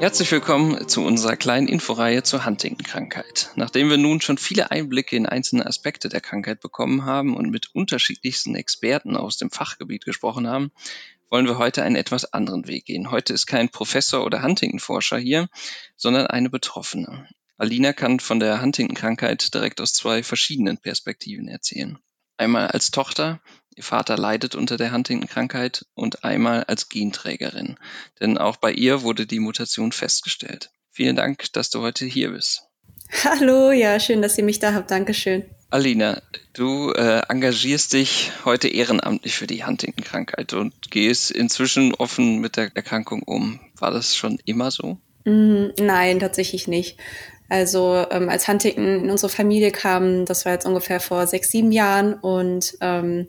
Herzlich willkommen zu unserer kleinen Inforeihe zur Huntington-Krankheit. Nachdem wir nun schon viele Einblicke in einzelne Aspekte der Krankheit bekommen haben und mit unterschiedlichsten Experten aus dem Fachgebiet gesprochen haben, wollen wir heute einen etwas anderen Weg gehen. Heute ist kein Professor oder Huntington-Forscher hier, sondern eine Betroffene. Alina kann von der Huntington-Krankheit direkt aus zwei verschiedenen Perspektiven erzählen. Einmal als Tochter, ihr Vater leidet unter der Huntington-Krankheit und einmal als Genträgerin, denn auch bei ihr wurde die Mutation festgestellt. Vielen Dank, dass du heute hier bist. Hallo, ja, schön, dass ihr mich da habt. Dankeschön. Alina, du äh, engagierst dich heute ehrenamtlich für die Huntington-Krankheit und gehst inzwischen offen mit der Erkrankung um. War das schon immer so? Mm, nein, tatsächlich nicht. Also ähm, als Huntington in unsere Familie kam, das war jetzt ungefähr vor sechs, sieben Jahren und ähm,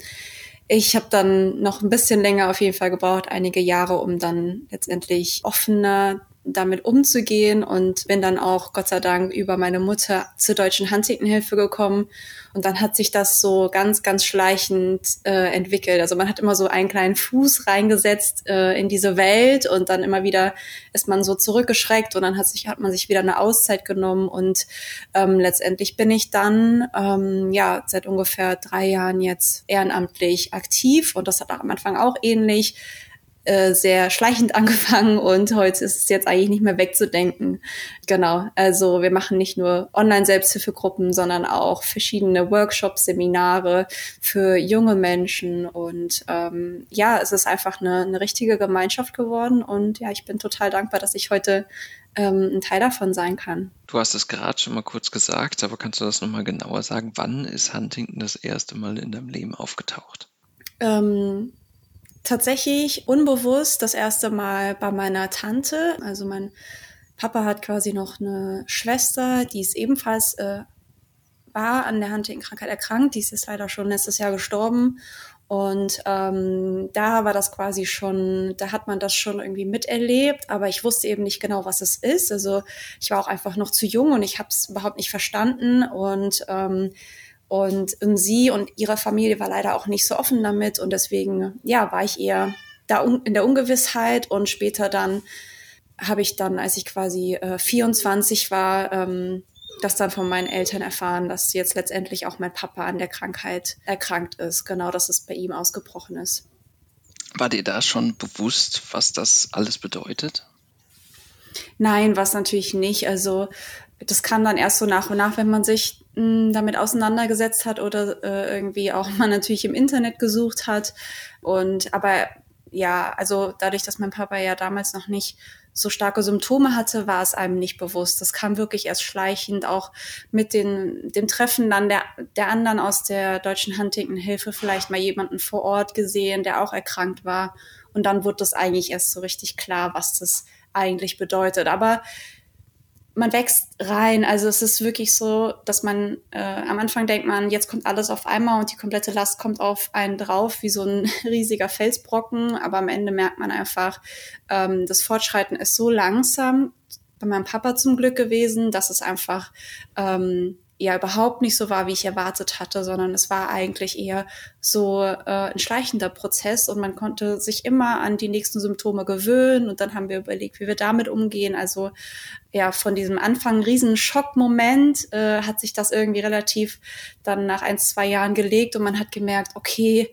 ich habe dann noch ein bisschen länger auf jeden Fall gebraucht, einige Jahre, um dann letztendlich offener damit umzugehen. Und bin dann auch Gott sei Dank über meine Mutter zur deutschen Huntington-Hilfe gekommen. Und dann hat sich das so ganz, ganz schleichend äh, entwickelt. Also man hat immer so einen kleinen Fuß reingesetzt äh, in diese Welt. Und dann immer wieder ist man so zurückgeschreckt. Und dann hat sich hat man sich wieder eine Auszeit genommen. Und ähm, letztendlich bin ich dann ähm, ja seit ungefähr drei Jahren jetzt ehrenamtlich aktiv. Und das hat am Anfang auch ähnlich äh, sehr schleichend angefangen und heute ist es jetzt eigentlich nicht mehr wegzudenken. Genau, also wir machen nicht nur Online-Selbsthilfegruppen, sondern auch verschiedene Workshops, Seminare für junge Menschen und ähm, ja, es ist einfach eine, eine richtige Gemeinschaft geworden und ja, ich bin total dankbar, dass ich heute ähm, ein Teil davon sein kann. Du hast es gerade schon mal kurz gesagt, aber kannst du das nochmal genauer sagen? Wann ist Huntington das erste Mal in deinem Leben aufgetaucht? Ähm, tatsächlich unbewusst das erste Mal bei meiner Tante. Also mein Papa hat quasi noch eine Schwester, die ist ebenfalls äh, war an der Huntington-Krankheit erkrankt. Die ist jetzt leider schon letztes Jahr gestorben. Und ähm, da war das quasi schon, da hat man das schon irgendwie miterlebt, aber ich wusste eben nicht genau, was es ist. Also ich war auch einfach noch zu jung und ich habe es überhaupt nicht verstanden. Und ähm, und sie und ihre Familie war leider auch nicht so offen damit und deswegen, ja, war ich eher da in der Ungewissheit und später dann habe ich dann, als ich quasi äh, 24 war, ähm, das dann von meinen Eltern erfahren, dass jetzt letztendlich auch mein Papa an der Krankheit erkrankt ist. Genau, dass es bei ihm ausgebrochen ist. War dir da schon bewusst, was das alles bedeutet? Nein, was natürlich nicht. Also das kam dann erst so nach und nach, wenn man sich mh, damit auseinandergesetzt hat oder äh, irgendwie auch mal natürlich im Internet gesucht hat. Und aber ja, also dadurch, dass mein Papa ja damals noch nicht so starke Symptome hatte, war es einem nicht bewusst. Das kam wirklich erst schleichend, auch mit den, dem Treffen dann der, der anderen aus der deutschen Huntington-Hilfe, vielleicht mal jemanden vor Ort gesehen, der auch erkrankt war. Und dann wurde das eigentlich erst so richtig klar, was das eigentlich bedeutet. Aber man wächst rein. Also es ist wirklich so, dass man äh, am Anfang denkt man, jetzt kommt alles auf einmal und die komplette Last kommt auf einen drauf, wie so ein riesiger Felsbrocken. Aber am Ende merkt man einfach, ähm, das Fortschreiten ist so langsam, bei meinem Papa zum Glück gewesen, dass es einfach ähm, ja überhaupt nicht so war, wie ich erwartet hatte, sondern es war eigentlich eher so äh, ein schleichender Prozess und man konnte sich immer an die nächsten Symptome gewöhnen und dann haben wir überlegt, wie wir damit umgehen. Also ja, von diesem Anfang riesen Schockmoment äh, hat sich das irgendwie relativ dann nach ein, zwei Jahren gelegt und man hat gemerkt, okay,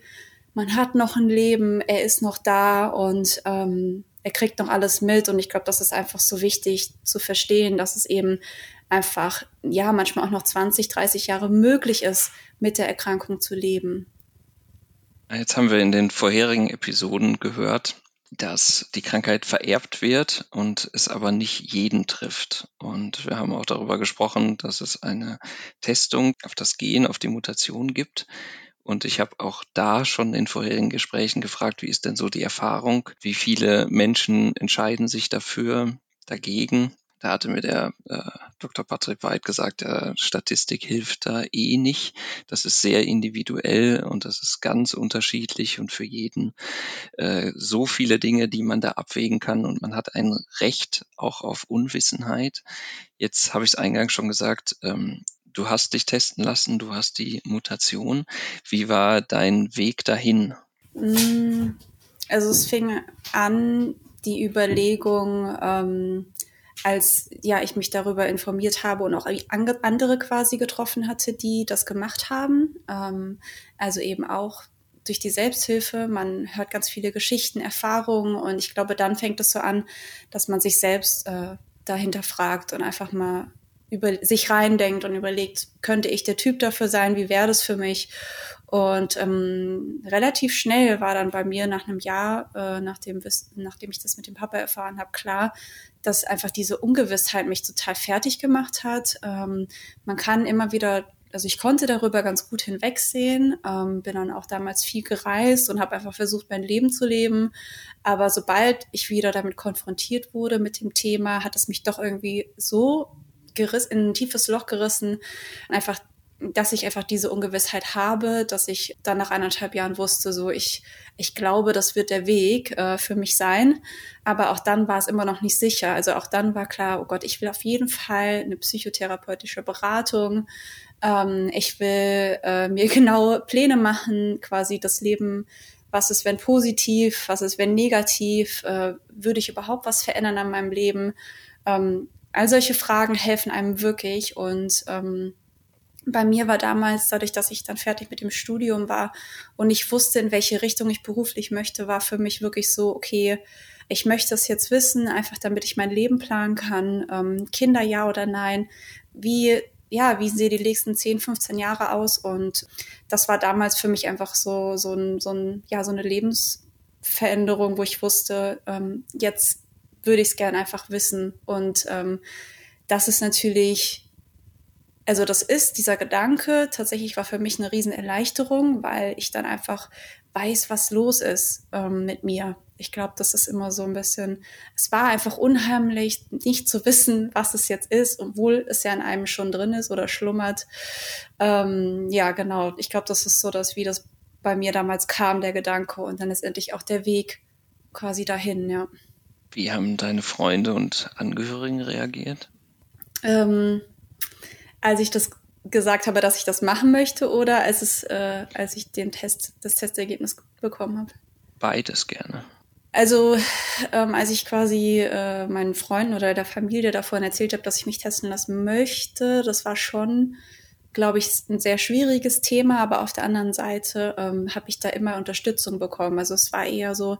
man hat noch ein Leben, er ist noch da und ähm, er kriegt noch alles mit und ich glaube, das ist einfach so wichtig zu verstehen, dass es eben einfach, ja, manchmal auch noch 20, 30 Jahre möglich ist, mit der Erkrankung zu leben. Jetzt haben wir in den vorherigen Episoden gehört, dass die Krankheit vererbt wird und es aber nicht jeden trifft. Und wir haben auch darüber gesprochen, dass es eine Testung auf das Gen, auf die Mutation gibt. Und ich habe auch da schon in vorherigen Gesprächen gefragt, wie ist denn so die Erfahrung? Wie viele Menschen entscheiden sich dafür, dagegen? Da hatte mir der äh, Dr. Patrick Weid gesagt, äh, Statistik hilft da eh nicht. Das ist sehr individuell und das ist ganz unterschiedlich und für jeden äh, so viele Dinge, die man da abwägen kann und man hat ein Recht auch auf Unwissenheit. Jetzt habe ich es eingangs schon gesagt, ähm, du hast dich testen lassen, du hast die Mutation. Wie war dein Weg dahin? Mm, also es fing an, die Überlegung, ähm, als ja ich mich darüber informiert habe und auch andere quasi getroffen hatte, die das gemacht haben. Ähm, also eben auch durch die Selbsthilfe. Man hört ganz viele Geschichten, Erfahrungen und ich glaube, dann fängt es so an, dass man sich selbst äh, dahinter fragt und einfach mal über sich reindenkt und überlegt, könnte ich der Typ dafür sein? Wie wäre das für mich? Und ähm, relativ schnell war dann bei mir nach einem Jahr, äh, nachdem, nachdem ich das mit dem Papa erfahren habe, klar, dass einfach diese Ungewissheit mich total fertig gemacht hat. Ähm, man kann immer wieder, also ich konnte darüber ganz gut hinwegsehen, ähm, bin dann auch damals viel gereist und habe einfach versucht, mein Leben zu leben. Aber sobald ich wieder damit konfrontiert wurde mit dem Thema, hat es mich doch irgendwie so gerissen, in ein tiefes Loch gerissen, einfach dass ich einfach diese Ungewissheit habe, dass ich dann nach anderthalb Jahren wusste, so ich, ich glaube, das wird der Weg äh, für mich sein. Aber auch dann war es immer noch nicht sicher. Also auch dann war klar, oh Gott, ich will auf jeden Fall eine psychotherapeutische Beratung. Ähm, ich will äh, mir genau Pläne machen, quasi das Leben was ist, wenn positiv, was ist, wenn negativ, äh, würde ich überhaupt was verändern an meinem Leben? Ähm, all solche Fragen helfen einem wirklich und ähm, bei mir war damals, dadurch, dass ich dann fertig mit dem Studium war und ich wusste, in welche Richtung ich beruflich möchte, war für mich wirklich so, okay, ich möchte das jetzt wissen, einfach damit ich mein Leben planen kann. Ähm, Kinder ja oder nein? Wie, ja, wie sehen die nächsten 10, 15 Jahre aus? Und das war damals für mich einfach so, so ein, so ein, ja, so eine Lebensveränderung, wo ich wusste, ähm, jetzt würde ich es gern einfach wissen. Und ähm, das ist natürlich also das ist dieser Gedanke tatsächlich war für mich eine Riesenerleichterung, weil ich dann einfach weiß, was los ist ähm, mit mir. Ich glaube, das ist immer so ein bisschen, es war einfach unheimlich, nicht zu wissen, was es jetzt ist, obwohl es ja in einem schon drin ist oder schlummert. Ähm, ja, genau. Ich glaube, das ist so, dass wie das bei mir damals kam, der Gedanke und dann ist endlich auch der Weg quasi dahin, ja. Wie haben deine Freunde und Angehörigen reagiert? Ähm, als ich das gesagt habe, dass ich das machen möchte oder als es, äh, als ich den Test, das Testergebnis bekommen habe? Beides gerne. Also, ähm, als ich quasi äh, meinen Freunden oder der Familie davon erzählt habe, dass ich mich testen lassen möchte, das war schon, glaube ich, ein sehr schwieriges Thema, aber auf der anderen Seite ähm, habe ich da immer Unterstützung bekommen. Also es war eher so,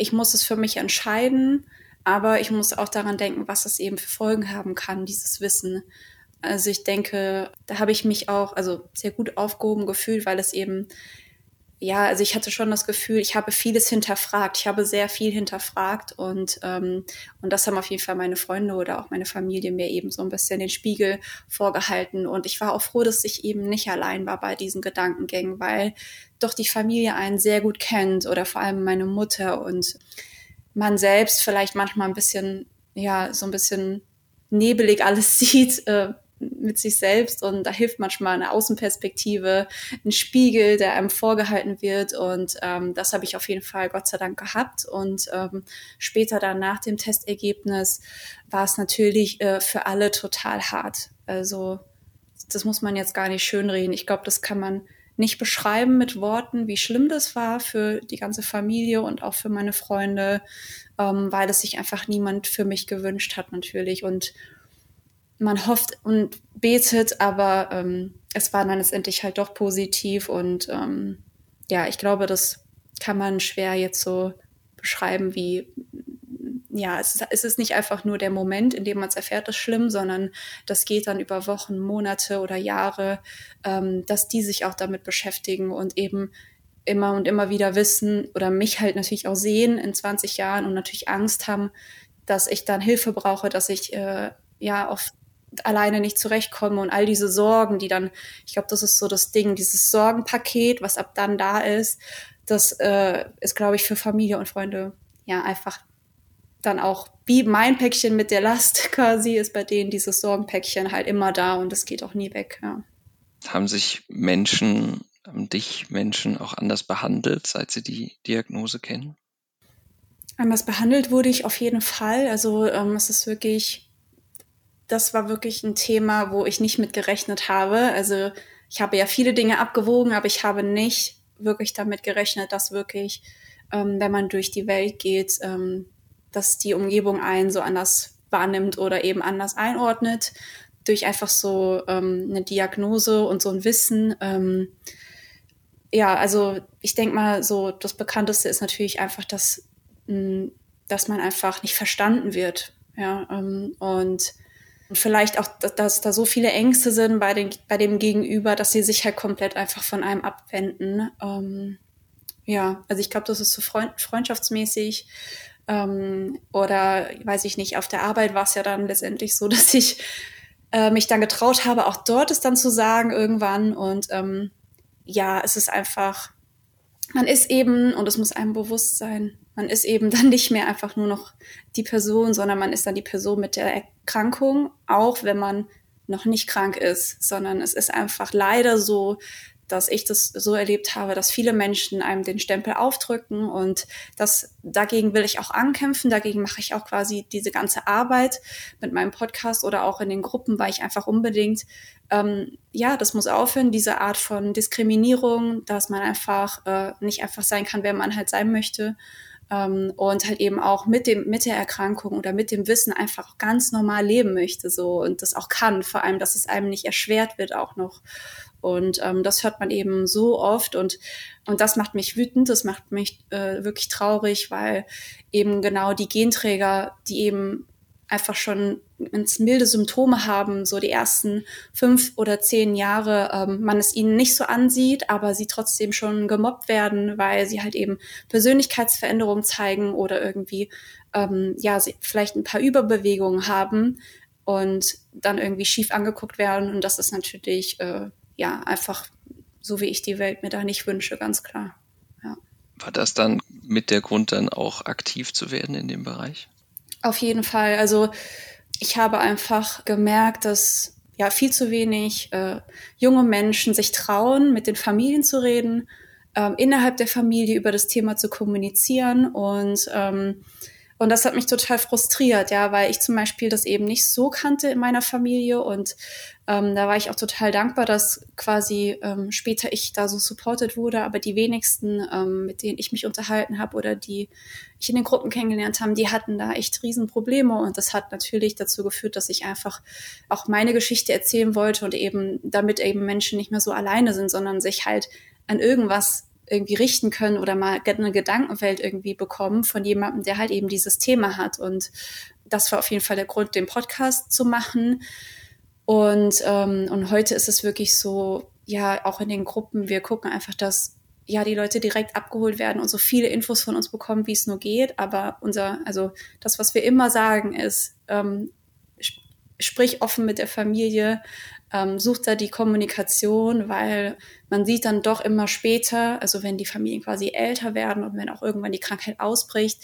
ich muss es für mich entscheiden, aber ich muss auch daran denken, was es eben für Folgen haben kann, dieses Wissen. Also ich denke, da habe ich mich auch also sehr gut aufgehoben gefühlt, weil es eben ja, also ich hatte schon das Gefühl, ich habe vieles hinterfragt. Ich habe sehr viel hinterfragt und, ähm, und das haben auf jeden Fall meine Freunde oder auch meine Familie mir eben so ein bisschen den Spiegel vorgehalten. Und ich war auch froh, dass ich eben nicht allein war bei diesen Gedankengängen, weil doch die Familie einen sehr gut kennt oder vor allem meine Mutter und man selbst vielleicht manchmal ein bisschen, ja, so ein bisschen nebelig alles sieht, äh, mit sich selbst und da hilft manchmal eine Außenperspektive, ein Spiegel, der einem vorgehalten wird und ähm, das habe ich auf jeden Fall Gott sei Dank gehabt und ähm, später dann nach dem Testergebnis war es natürlich äh, für alle total hart. Also das muss man jetzt gar nicht schönreden. Ich glaube, das kann man nicht beschreiben mit Worten, wie schlimm das war für die ganze Familie und auch für meine Freunde, ähm, weil es sich einfach niemand für mich gewünscht hat natürlich und man hofft und betet, aber ähm, es war dann letztendlich halt doch positiv und ähm, ja, ich glaube, das kann man schwer jetzt so beschreiben, wie ja, es, es ist nicht einfach nur der Moment, in dem man es erfährt, das schlimm, sondern das geht dann über Wochen, Monate oder Jahre, ähm, dass die sich auch damit beschäftigen und eben immer und immer wieder wissen oder mich halt natürlich auch sehen in 20 Jahren und natürlich Angst haben, dass ich dann Hilfe brauche, dass ich äh, ja auf alleine nicht zurechtkomme und all diese Sorgen, die dann, ich glaube, das ist so das Ding, dieses Sorgenpaket, was ab dann da ist, das äh, ist, glaube ich, für Familie und Freunde ja einfach dann auch wie mein Päckchen mit der Last quasi ist bei denen dieses Sorgenpäckchen halt immer da und es geht auch nie weg. Ja. Haben sich Menschen, haben dich Menschen auch anders behandelt, seit sie die Diagnose kennen? Anders behandelt wurde ich auf jeden Fall. Also ähm, es ist wirklich das war wirklich ein Thema, wo ich nicht mit gerechnet habe. Also ich habe ja viele Dinge abgewogen, aber ich habe nicht wirklich damit gerechnet, dass wirklich, ähm, wenn man durch die Welt geht, ähm, dass die Umgebung einen so anders wahrnimmt oder eben anders einordnet durch einfach so ähm, eine Diagnose und so ein Wissen. Ähm, ja, also ich denke mal, so das Bekannteste ist natürlich einfach, dass, mh, hm, dass man einfach nicht verstanden wird. Ja, ähm, und vielleicht auch, dass da so viele Ängste sind bei, den, bei dem Gegenüber, dass sie sich halt komplett einfach von einem abwenden. Ähm, ja, also ich glaube, das ist so freund freundschaftsmäßig. Ähm, oder weiß ich nicht, auf der Arbeit war es ja dann letztendlich so, dass ich äh, mich dann getraut habe, auch dort es dann zu sagen irgendwann. Und ähm, ja, es ist einfach, man ist eben, und es muss einem bewusst sein, man ist eben dann nicht mehr einfach nur noch die Person, sondern man ist dann die Person mit der Erkrankung, auch wenn man noch nicht krank ist, sondern es ist einfach leider so, dass ich das so erlebt habe, dass viele Menschen einem den Stempel aufdrücken und das dagegen will ich auch ankämpfen. Dagegen mache ich auch quasi diese ganze Arbeit mit meinem Podcast oder auch in den Gruppen, weil ich einfach unbedingt ähm, ja, das muss aufhören, diese Art von Diskriminierung, dass man einfach äh, nicht einfach sein kann, wer man halt sein möchte ähm, und halt eben auch mit dem mit der Erkrankung oder mit dem Wissen einfach ganz normal leben möchte so und das auch kann, vor allem, dass es einem nicht erschwert wird auch noch. Und ähm, das hört man eben so oft und, und das macht mich wütend, das macht mich äh, wirklich traurig, weil eben genau die Genträger, die eben einfach schon ins milde Symptome haben, so die ersten fünf oder zehn Jahre, ähm, man es ihnen nicht so ansieht, aber sie trotzdem schon gemobbt werden, weil sie halt eben Persönlichkeitsveränderungen zeigen oder irgendwie ähm, ja vielleicht ein paar Überbewegungen haben und dann irgendwie schief angeguckt werden und das ist natürlich äh, ja, einfach so wie ich die Welt mir da nicht wünsche, ganz klar. Ja. War das dann mit der Grund, dann auch aktiv zu werden in dem Bereich? Auf jeden Fall. Also ich habe einfach gemerkt, dass ja viel zu wenig äh, junge Menschen sich trauen, mit den Familien zu reden, ähm, innerhalb der Familie über das Thema zu kommunizieren und ähm, und das hat mich total frustriert, ja, weil ich zum Beispiel das eben nicht so kannte in meiner Familie. Und ähm, da war ich auch total dankbar, dass quasi ähm, später ich da so supported wurde, aber die wenigsten, ähm, mit denen ich mich unterhalten habe oder die ich in den Gruppen kennengelernt habe, die hatten da echt Riesenprobleme. Und das hat natürlich dazu geführt, dass ich einfach auch meine Geschichte erzählen wollte und eben damit eben Menschen nicht mehr so alleine sind, sondern sich halt an irgendwas irgendwie richten können oder mal eine Gedankenwelt irgendwie bekommen von jemandem, der halt eben dieses Thema hat. Und das war auf jeden Fall der Grund, den Podcast zu machen. Und, ähm, und heute ist es wirklich so, ja, auch in den Gruppen, wir gucken einfach, dass ja die Leute direkt abgeholt werden und so viele Infos von uns bekommen, wie es nur geht. Aber unser, also das, was wir immer sagen, ist, ähm, sprich offen mit der Familie, ähm, sucht da die Kommunikation, weil man sieht dann doch immer später, also wenn die Familien quasi älter werden und wenn auch irgendwann die Krankheit ausbricht,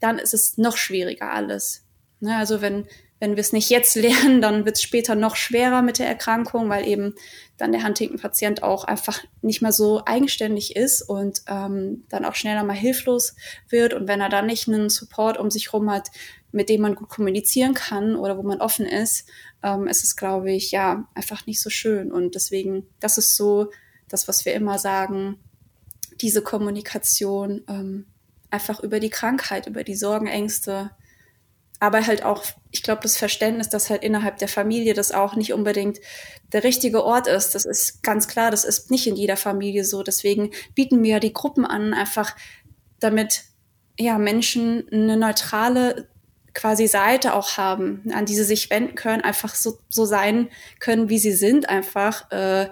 dann ist es noch schwieriger alles. Ne? Also wenn, wenn wir es nicht jetzt lernen, dann wird es später noch schwerer mit der Erkrankung, weil eben dann der Huntington-Patient auch einfach nicht mehr so eigenständig ist und ähm, dann auch schneller mal hilflos wird. Und wenn er dann nicht einen Support um sich herum hat, mit dem man gut kommunizieren kann oder wo man offen ist, ähm, ist es, glaube ich, ja, einfach nicht so schön. Und deswegen, das ist so das, was wir immer sagen, diese Kommunikation ähm, einfach über die Krankheit, über die Sorgen, Ängste, aber halt auch, ich glaube, das Verständnis, dass halt innerhalb der Familie das auch nicht unbedingt der richtige Ort ist. Das ist ganz klar, das ist nicht in jeder Familie so. Deswegen bieten wir die Gruppen an, einfach damit ja Menschen eine neutrale quasi Seite auch haben, an die sie sich wenden können, einfach so, so sein können, wie sie sind, einfach äh,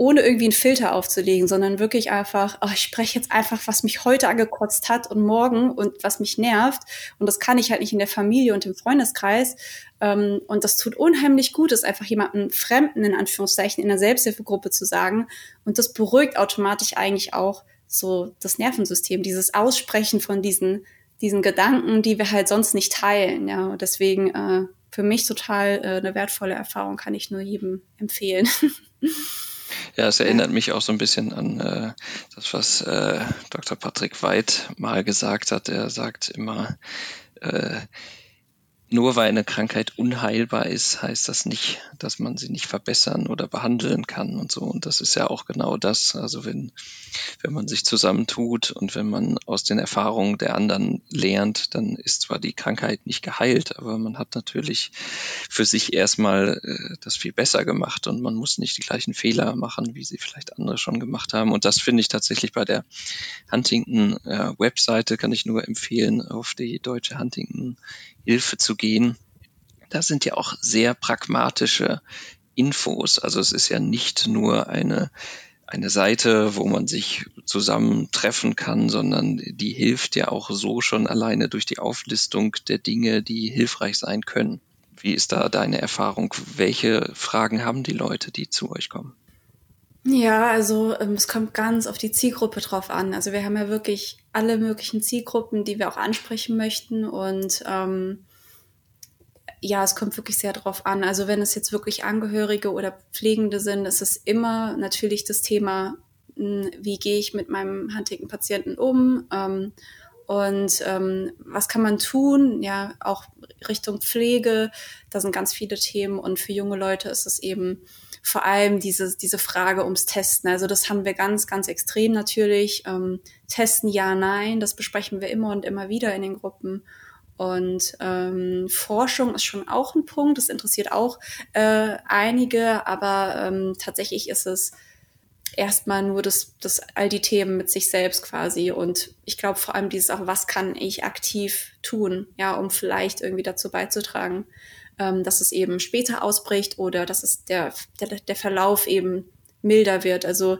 ohne irgendwie einen Filter aufzulegen, sondern wirklich einfach, oh, ich spreche jetzt einfach, was mich heute angekotzt hat und morgen und was mich nervt. Und das kann ich halt nicht in der Familie und im Freundeskreis. Ähm, und das tut unheimlich gut, es einfach jemandem Fremden in Anführungszeichen in der Selbsthilfegruppe zu sagen. Und das beruhigt automatisch eigentlich auch so das Nervensystem, dieses Aussprechen von diesen diesen Gedanken, die wir halt sonst nicht teilen. Ja, und deswegen äh, für mich total äh, eine wertvolle Erfahrung, kann ich nur jedem empfehlen. Ja, es erinnert mich auch so ein bisschen an äh, das, was äh, Dr. Patrick Weid mal gesagt hat. Er sagt immer, äh, nur weil eine Krankheit unheilbar ist, heißt das nicht, dass man sie nicht verbessern oder behandeln kann und so. Und das ist ja auch genau das. Also wenn, wenn man sich zusammentut und wenn man aus den Erfahrungen der anderen lernt, dann ist zwar die Krankheit nicht geheilt, aber man hat natürlich für sich erstmal äh, das viel besser gemacht und man muss nicht die gleichen Fehler machen, wie sie vielleicht andere schon gemacht haben. Und das finde ich tatsächlich bei der Huntington äh, Webseite kann ich nur empfehlen, auf die deutsche Huntington Hilfe zu gehen. Da sind ja auch sehr pragmatische Infos. Also es ist ja nicht nur eine, eine Seite, wo man sich zusammentreffen kann, sondern die hilft ja auch so schon alleine durch die Auflistung der Dinge, die hilfreich sein können. Wie ist da deine Erfahrung? Welche Fragen haben die Leute, die zu euch kommen? Ja, also ähm, es kommt ganz auf die Zielgruppe drauf an. Also wir haben ja wirklich alle möglichen Zielgruppen, die wir auch ansprechen möchten. Und ähm, ja, es kommt wirklich sehr drauf an. Also wenn es jetzt wirklich Angehörige oder Pflegende sind, ist es immer natürlich das Thema, hm, wie gehe ich mit meinem handigen Patienten um? Ähm, und ähm, was kann man tun? Ja, auch Richtung Pflege, da sind ganz viele Themen. Und für junge Leute ist es eben vor allem diese, diese Frage ums Testen. Also das haben wir ganz, ganz extrem natürlich. Ähm, testen ja, nein, das besprechen wir immer und immer wieder in den Gruppen. Und ähm, Forschung ist schon auch ein Punkt, das interessiert auch äh, einige, aber ähm, tatsächlich ist es erstmal nur das, das all die Themen mit sich selbst quasi. Und ich glaube vor allem dieses auch, was kann ich aktiv tun, ja, um vielleicht irgendwie dazu beizutragen, ähm, dass es eben später ausbricht oder dass es der, der, der Verlauf eben milder wird. Also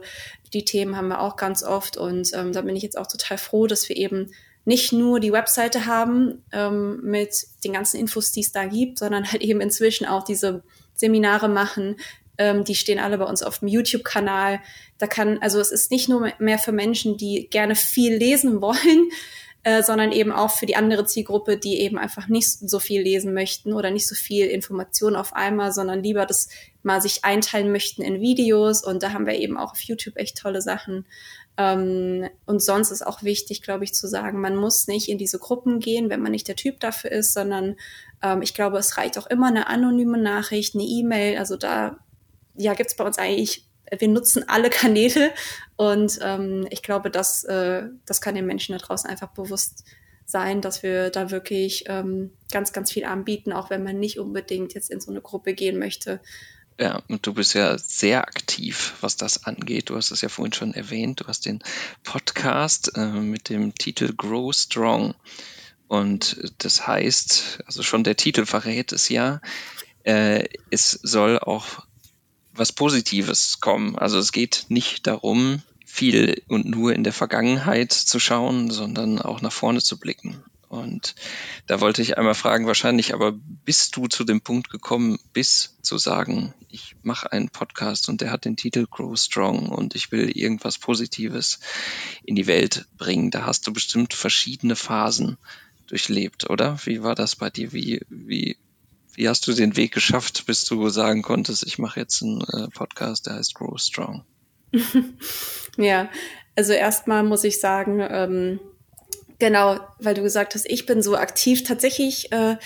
die Themen haben wir auch ganz oft und ähm, da bin ich jetzt auch total froh, dass wir eben nicht nur die Webseite haben ähm, mit den ganzen Infos, die es da gibt, sondern halt eben inzwischen auch diese Seminare machen. Ähm, die stehen alle bei uns auf dem YouTube-Kanal. Da kann, also es ist nicht nur mehr für Menschen, die gerne viel lesen wollen, äh, sondern eben auch für die andere Zielgruppe, die eben einfach nicht so viel lesen möchten oder nicht so viel Information auf einmal, sondern lieber das mal sich einteilen möchten in Videos. Und da haben wir eben auch auf YouTube echt tolle Sachen. Ähm, und sonst ist auch wichtig, glaube ich, zu sagen, man muss nicht in diese Gruppen gehen, wenn man nicht der Typ dafür ist, sondern ähm, ich glaube, es reicht auch immer eine anonyme Nachricht, eine E-Mail. Also da ja, gibt's bei uns eigentlich wir nutzen alle Kanäle und ähm, ich glaube, das, äh, das kann den Menschen da draußen einfach bewusst sein, dass wir da wirklich ähm, ganz, ganz viel anbieten, auch wenn man nicht unbedingt jetzt in so eine Gruppe gehen möchte. Ja, und du bist ja sehr aktiv, was das angeht. Du hast es ja vorhin schon erwähnt. Du hast den Podcast äh, mit dem Titel Grow Strong. Und das heißt, also schon der Titel verrät es ja, äh, es soll auch was Positives kommen. Also es geht nicht darum, viel und nur in der Vergangenheit zu schauen, sondern auch nach vorne zu blicken. Und da wollte ich einmal fragen, wahrscheinlich aber bist du zu dem Punkt gekommen, bis zu sagen, ich mache einen Podcast und der hat den Titel Grow Strong und ich will irgendwas Positives in die Welt bringen. Da hast du bestimmt verschiedene Phasen durchlebt, oder? Wie war das bei dir? Wie, wie wie hast du den Weg geschafft, bis du sagen konntest, ich mache jetzt einen äh, Podcast, der heißt Grow Strong? ja, also erstmal muss ich sagen, ähm, genau, weil du gesagt hast, ich bin so aktiv. Tatsächlich äh,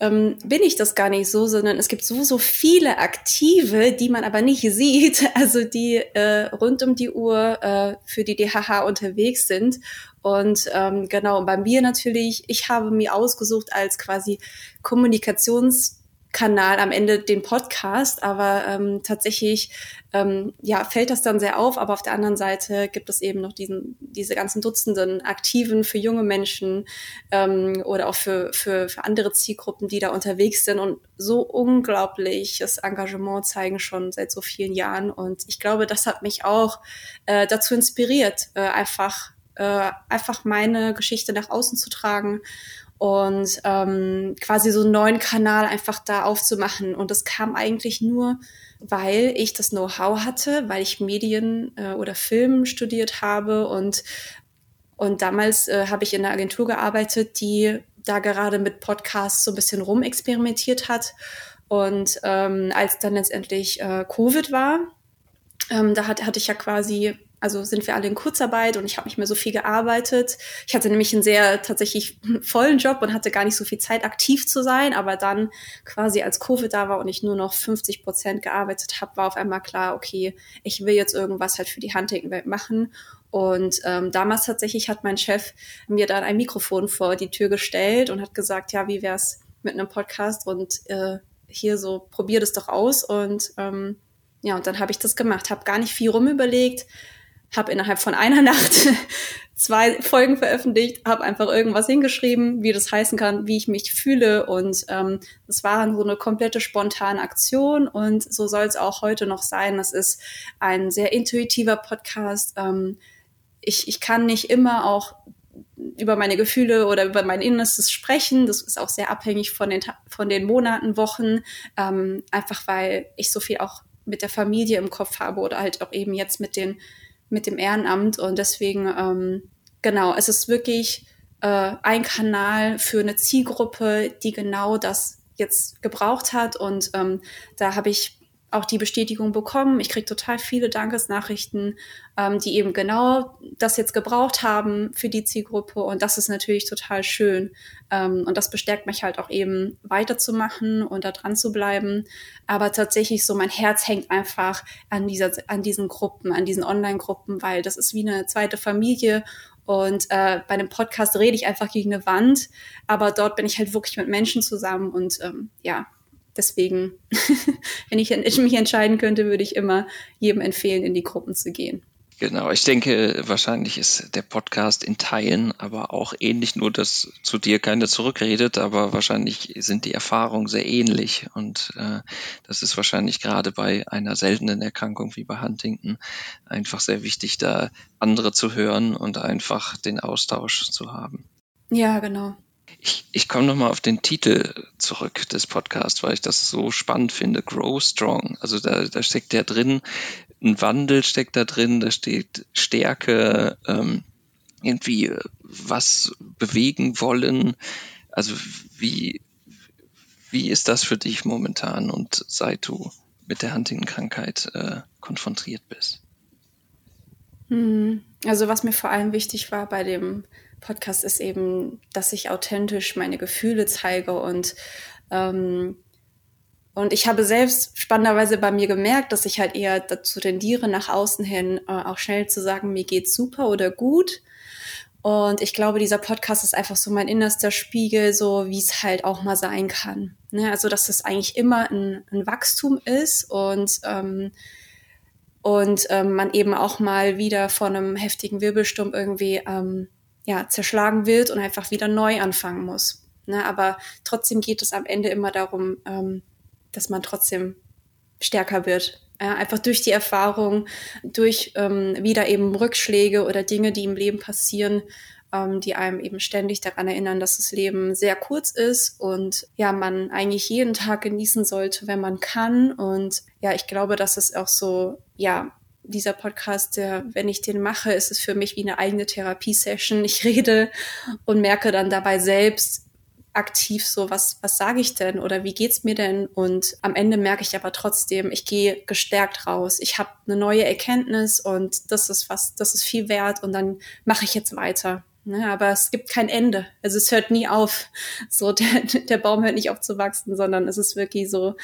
ähm, bin ich das gar nicht so, sondern es gibt so, so viele Aktive, die man aber nicht sieht, also die äh, rund um die Uhr äh, für die DHH unterwegs sind. Und ähm, genau, bei mir natürlich, ich habe mir ausgesucht als quasi Kommunikations- Kanal am Ende den Podcast, aber ähm, tatsächlich ähm, ja fällt das dann sehr auf. Aber auf der anderen Seite gibt es eben noch diesen diese ganzen Dutzenden Aktiven für junge Menschen ähm, oder auch für, für für andere Zielgruppen, die da unterwegs sind und so unglaubliches Engagement zeigen schon seit so vielen Jahren. Und ich glaube, das hat mich auch äh, dazu inspiriert, äh, einfach äh, einfach meine Geschichte nach außen zu tragen und ähm, quasi so einen neuen Kanal einfach da aufzumachen. Und das kam eigentlich nur, weil ich das Know-how hatte, weil ich Medien äh, oder Film studiert habe und und damals äh, habe ich in einer Agentur gearbeitet, die da gerade mit Podcasts so ein bisschen rumexperimentiert hat. Und ähm, als dann letztendlich äh, Covid war, ähm, da hat, hatte ich ja quasi also sind wir alle in Kurzarbeit und ich habe nicht mehr so viel gearbeitet. Ich hatte nämlich einen sehr tatsächlich vollen Job und hatte gar nicht so viel Zeit, aktiv zu sein. Aber dann quasi als Covid da war und ich nur noch 50 Prozent gearbeitet habe, war auf einmal klar, okay, ich will jetzt irgendwas halt für die Huntington-Welt machen. Und ähm, damals tatsächlich hat mein Chef mir dann ein Mikrofon vor die Tür gestellt und hat gesagt, ja, wie wär's mit einem Podcast und äh, hier so, probier das doch aus. Und ähm, ja, und dann habe ich das gemacht, habe gar nicht viel rumüberlegt, habe innerhalb von einer Nacht zwei Folgen veröffentlicht, habe einfach irgendwas hingeschrieben, wie das heißen kann, wie ich mich fühle und ähm, das war so eine komplette spontane Aktion und so soll es auch heute noch sein. Das ist ein sehr intuitiver Podcast. Ähm, ich, ich kann nicht immer auch über meine Gefühle oder über mein Innerstes sprechen. Das ist auch sehr abhängig von den, von den Monaten, Wochen, ähm, einfach weil ich so viel auch mit der Familie im Kopf habe oder halt auch eben jetzt mit den mit dem Ehrenamt und deswegen, ähm, genau, es ist wirklich äh, ein Kanal für eine Zielgruppe, die genau das jetzt gebraucht hat und ähm, da habe ich auch die Bestätigung bekommen. Ich kriege total viele Dankesnachrichten, ähm, die eben genau das jetzt gebraucht haben für die Zielgruppe. Und das ist natürlich total schön. Ähm, und das bestärkt mich halt auch eben weiterzumachen und da dran zu bleiben. Aber tatsächlich so mein Herz hängt einfach an dieser, an diesen Gruppen, an diesen Online-Gruppen, weil das ist wie eine zweite Familie. Und äh, bei einem Podcast rede ich einfach gegen eine Wand, aber dort bin ich halt wirklich mit Menschen zusammen und ähm, ja, deswegen, wenn ich mich entscheiden könnte, würde ich immer jedem empfehlen, in die Gruppen zu gehen. Genau, ich denke, wahrscheinlich ist der Podcast in Teilen aber auch ähnlich, nur dass zu dir keiner zurückredet, aber wahrscheinlich sind die Erfahrungen sehr ähnlich und äh, das ist wahrscheinlich gerade bei einer seltenen Erkrankung wie bei Huntington einfach sehr wichtig, da andere zu hören und einfach den Austausch zu haben. Ja, genau. Ich, ich komme nochmal auf den Titel zurück des Podcasts, weil ich das so spannend finde. Grow Strong. Also da, da steckt ja drin, ein Wandel steckt da drin, da steht Stärke, ähm, irgendwie was bewegen wollen. Also wie, wie ist das für dich momentan und seit du mit der Huntington-Krankheit äh, konfrontiert bist? Hm. Also was mir vor allem wichtig war bei dem Podcast ist eben, dass ich authentisch meine Gefühle zeige und ähm, und ich habe selbst spannenderweise bei mir gemerkt, dass ich halt eher dazu tendiere, nach außen hin äh, auch schnell zu sagen, mir geht's super oder gut. Und ich glaube, dieser Podcast ist einfach so mein innerster Spiegel, so wie es halt auch mal sein kann. Ne? Also, dass es eigentlich immer ein, ein Wachstum ist und ähm, und ähm, man eben auch mal wieder von einem heftigen Wirbelsturm irgendwie ähm, ja, zerschlagen wird und einfach wieder neu anfangen muss. Ne? Aber trotzdem geht es am Ende immer darum, ähm, dass man trotzdem stärker wird. Ja, einfach durch die Erfahrung, durch ähm, wieder eben Rückschläge oder Dinge, die im Leben passieren, ähm, die einem eben ständig daran erinnern, dass das Leben sehr kurz ist und ja, man eigentlich jeden Tag genießen sollte, wenn man kann. Und ja, ich glaube, dass es auch so, ja, dieser Podcast, der, wenn ich den mache, ist es für mich wie eine eigene Therapiesession. Ich rede und merke dann dabei selbst aktiv so, was, was sage ich denn oder wie geht's mir denn? Und am Ende merke ich aber trotzdem, ich gehe gestärkt raus. Ich habe eine neue Erkenntnis und das ist was, das ist viel wert und dann mache ich jetzt weiter. Ne, aber es gibt kein Ende. Also es hört nie auf. So der, der Baum hört nicht auf zu wachsen, sondern es ist wirklich so.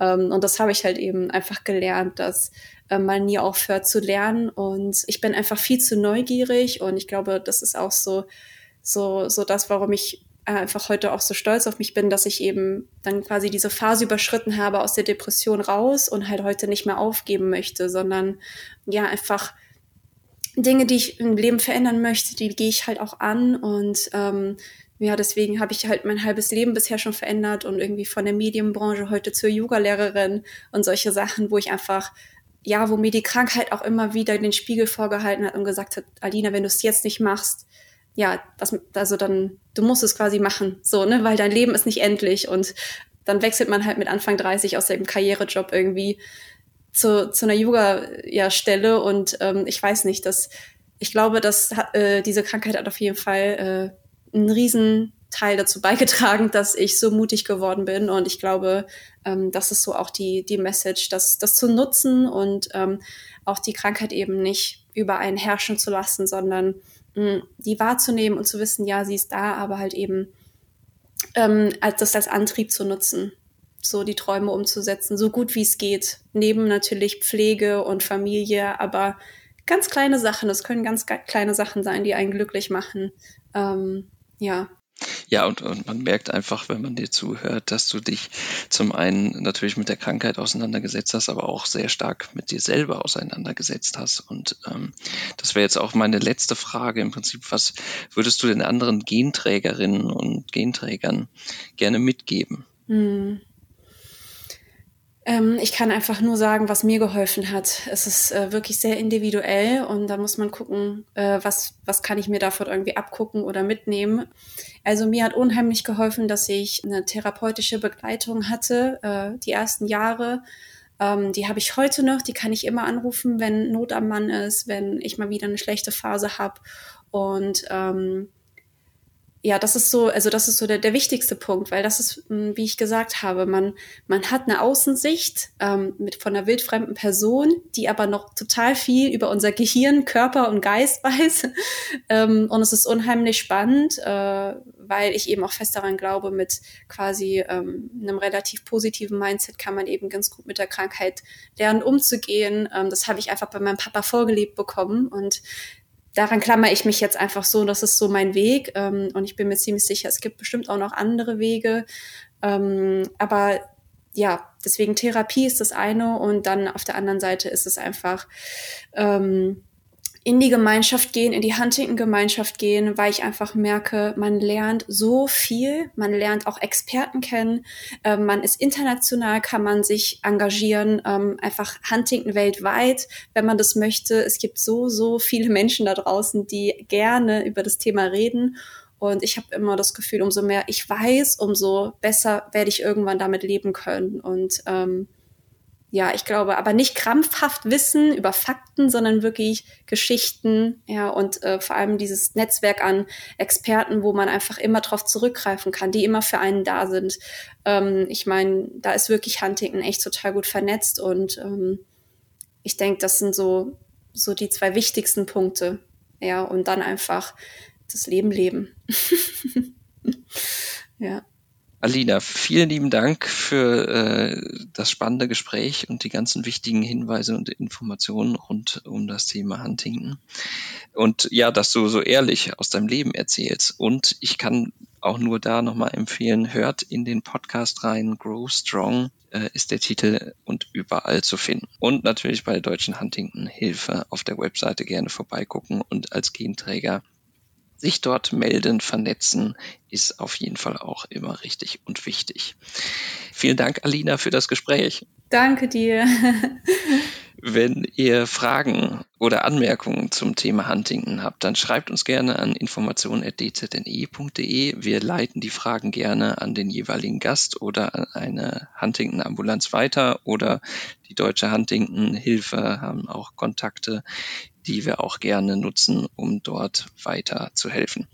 Ähm, und das habe ich halt eben einfach gelernt, dass äh, man nie aufhört zu lernen. Und ich bin einfach viel zu neugierig und ich glaube, das ist auch so so so das, warum ich einfach heute auch so stolz auf mich bin, dass ich eben dann quasi diese Phase überschritten habe aus der Depression raus und halt heute nicht mehr aufgeben möchte, sondern ja einfach Dinge, die ich im Leben verändern möchte, die gehe ich halt auch an. Und ähm, ja, deswegen habe ich halt mein halbes Leben bisher schon verändert und irgendwie von der Medienbranche heute zur Yoga-Lehrerin und solche Sachen, wo ich einfach, ja, wo mir die Krankheit auch immer wieder den Spiegel vorgehalten hat und gesagt hat, Alina, wenn du es jetzt nicht machst, ja, was, also dann, du musst es quasi machen, so, ne, weil dein Leben ist nicht endlich. Und dann wechselt man halt mit Anfang 30 aus dem Karrierejob irgendwie zu, zu einer Yoga-Stelle und ähm, ich weiß nicht, dass ich glaube, dass äh, diese Krankheit hat auf jeden Fall äh, einen riesen Teil dazu beigetragen, dass ich so mutig geworden bin. Und ich glaube, ähm, das ist so auch die, die Message, das, das zu nutzen und ähm, auch die Krankheit eben nicht über einen herrschen zu lassen, sondern mh, die wahrzunehmen und zu wissen, ja, sie ist da, aber halt eben ähm, als das als Antrieb zu nutzen, so die Träume umzusetzen, so gut wie es geht. Neben natürlich Pflege und Familie, aber ganz kleine Sachen. Das können ganz kleine Sachen sein, die einen glücklich machen. Ähm, ja, ja, und, und man merkt einfach, wenn man dir zuhört, dass du dich zum einen natürlich mit der Krankheit auseinandergesetzt hast, aber auch sehr stark mit dir selber auseinandergesetzt hast. Und ähm, das wäre jetzt auch meine letzte Frage im Prinzip. Was würdest du den anderen Genträgerinnen und Genträgern gerne mitgeben? Hm. Ähm, ich kann einfach nur sagen, was mir geholfen hat. Es ist äh, wirklich sehr individuell und da muss man gucken, äh, was, was kann ich mir davon irgendwie abgucken oder mitnehmen. Also mir hat unheimlich geholfen, dass ich eine therapeutische Begleitung hatte, äh, die ersten Jahre. Ähm, die habe ich heute noch, die kann ich immer anrufen, wenn Not am Mann ist, wenn ich mal wieder eine schlechte Phase habe. Und ähm, ja, das ist so, also das ist so der, der wichtigste Punkt, weil das ist, hm, wie ich gesagt habe, man, man hat eine Außensicht ähm, mit von einer wildfremden Person, die aber noch total viel über unser Gehirn, Körper und Geist weiß. ähm, und es ist unheimlich spannend, äh, weil ich eben auch fest daran glaube, mit quasi ähm, einem relativ positiven Mindset kann man eben ganz gut mit der Krankheit lernen, umzugehen. Ähm, das habe ich einfach bei meinem Papa vorgelebt bekommen und daran klammer ich mich jetzt einfach so, das ist so mein Weg. Ähm, und ich bin mir ziemlich sicher, es gibt bestimmt auch noch andere Wege. Ähm, aber ja, deswegen Therapie ist das eine und dann auf der anderen Seite ist es einfach ähm, in die Gemeinschaft gehen, in die Huntington-Gemeinschaft gehen, weil ich einfach merke, man lernt so viel, man lernt auch Experten kennen, äh, man ist international, kann man sich engagieren, ähm, einfach Huntington weltweit, wenn man das möchte. Es gibt so, so viele Menschen da draußen, die gerne über das Thema reden. Und ich habe immer das Gefühl, umso mehr ich weiß, umso besser werde ich irgendwann damit leben können. Und ähm, ja, ich glaube, aber nicht krampfhaft Wissen über Fakten, sondern wirklich Geschichten, ja, und äh, vor allem dieses Netzwerk an Experten, wo man einfach immer drauf zurückgreifen kann, die immer für einen da sind. Ähm, ich meine, da ist wirklich Huntington echt total gut vernetzt und ähm, ich denke, das sind so, so die zwei wichtigsten Punkte, ja, und dann einfach das Leben leben. ja. Alina, vielen lieben Dank für äh, das spannende Gespräch und die ganzen wichtigen Hinweise und Informationen rund um das Thema Huntington. Und ja, dass du so ehrlich aus deinem Leben erzählst. Und ich kann auch nur da nochmal empfehlen, hört in den Podcast rein. Grow Strong äh, ist der Titel und überall zu finden. Und natürlich bei der Deutschen Huntington Hilfe auf der Webseite gerne vorbeigucken und als Genträger sich dort melden, vernetzen, ist auf jeden Fall auch immer richtig und wichtig. Vielen Dank, Alina, für das Gespräch. Danke dir. Wenn ihr Fragen oder Anmerkungen zum Thema Huntington habt, dann schreibt uns gerne an informationen.dzne.de. Wir leiten die Fragen gerne an den jeweiligen Gast oder an eine Huntington-Ambulanz weiter oder die Deutsche Huntington-Hilfe haben auch Kontakte die wir auch gerne nutzen, um dort weiter zu helfen.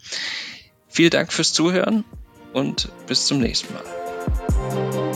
Vielen Dank fürs Zuhören und bis zum nächsten Mal.